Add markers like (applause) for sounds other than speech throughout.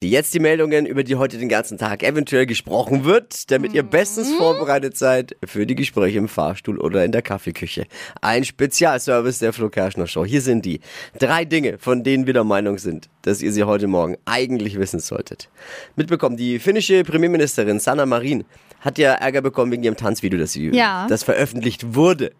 Jetzt die Meldungen, über die heute den ganzen Tag eventuell gesprochen wird, damit ihr bestens vorbereitet seid für die Gespräche im Fahrstuhl oder in der Kaffeeküche. Ein Spezialservice der Flo Kerschner Show. Hier sind die drei Dinge, von denen wir der Meinung sind, dass ihr sie heute Morgen eigentlich wissen solltet. Mitbekommen, die finnische Premierministerin Sanna Marin hat ja Ärger bekommen wegen ihrem Tanzvideo, das, sie, Ja. das veröffentlicht wurde.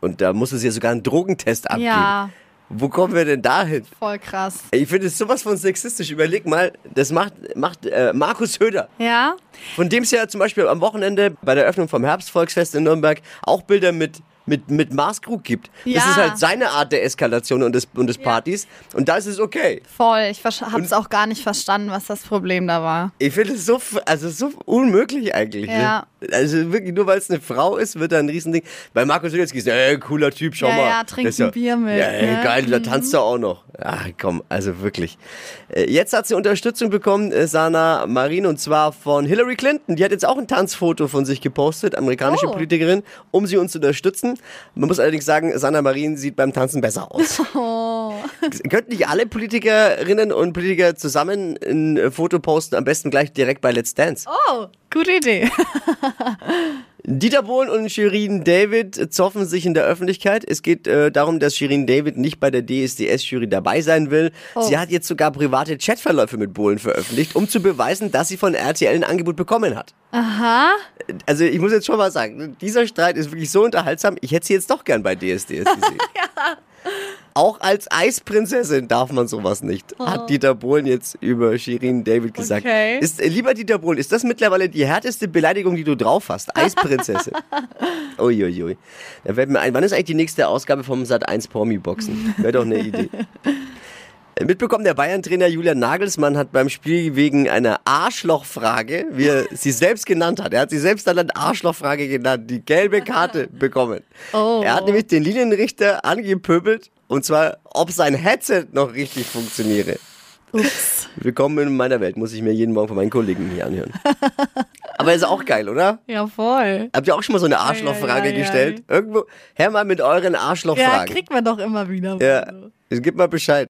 Und da musste sie ja sogar einen Drogentest abgeben. Ja, Wo kommen wir denn dahin? voll krass. Ich finde es sowas von sexistisch. Überleg mal, das macht, macht äh, Markus Höder, Ja, von dem es ja zum Beispiel am Wochenende bei der Eröffnung vom Herbstvolksfest in Nürnberg auch Bilder mit, mit, mit Maßkrug gibt. Das Ja. ist halt seine Art der Eskalation und des, und des Partys. Und da ist es okay. voll. Ich habe es auch gar nicht verstanden, was das Problem da war. Ich finde es so, also so unmöglich eigentlich. Ja. Ne? Also wirklich, nur weil es eine Frau ist, wird da ein Riesending. Bei Markus Höder ist ey, cooler Typ, schau Ja, mal. ja, trink Das ist ein Bier mit, Ja, ey, ne? geil, da tanzt er auch noch. Ach komm, also wirklich. Äh, Jetzt hat sie Unterstützung bekommen, äh, Sana Marin, und zwar von Hillary Clinton. Die hat jetzt auch ein Tanzfoto von sich gepostet, amerikanische Oh. Politikerin, um sie uns zu unterstützen. Man muss allerdings sagen, Sana Marin sieht beim Tanzen besser aus. (laughs) Oh. Könnten nicht alle Politikerinnen und Politiker zusammen ein Foto posten, am besten gleich direkt bei Let's Dance? Oh, gute Idee. (laughs) Dieter Bohlen und Shirin David zoffen sich in der Öffentlichkeit. Es geht äh, darum, dass Shirin David nicht bei der DSDS-Jury dabei sein will. Sie hat jetzt sogar private Chatverläufe mit Bohlen veröffentlicht, um zu beweisen, dass sie von RTL ein Angebot bekommen hat. Aha. Also ich muss jetzt schon mal sagen, dieser Streit ist wirklich so unterhaltsam. Ich hätte sie jetzt doch gern bei DSDS (laughs) gesehen. Auch als Eisprinzessin darf man sowas nicht, hat Dieter Bohlen jetzt über Shirin David gesagt. Okay. Ist, äh, lieber Dieter Bohlen, ist das mittlerweile die härteste Beleidigung, die du drauf hast? (laughs) Eisprinzessin. Uiuiui. Da fällt mir ein, wann ist eigentlich die nächste Ausgabe vom Sat 1 Promi Boxen? Wäre doch eine Idee. (laughs) Mitbekommen, der Bayern-Trainer Julian Nagelsmann hat beim Spiel wegen einer Arschlochfrage, wie er sie selbst genannt hat, er hat sie selbst dann eine Arschlochfrage genannt, die gelbe Karte (laughs) bekommen. Oh. Er hat nämlich den Linienrichter angepöbelt und zwar, ob sein Headset noch richtig funktioniere. Ups. Willkommen in meiner Welt, muss ich mir jeden Morgen von meinen Kollegen hier anhören. Aber ist auch geil, oder? Ja, voll. Habt ihr auch schon mal so eine Arschlochfrage Ei, ei, ei, gestellt? Irgendwo, her mal mit euren Ja, Arschlochfragen. kriegt man doch immer wieder. Ja, gib mal Bescheid.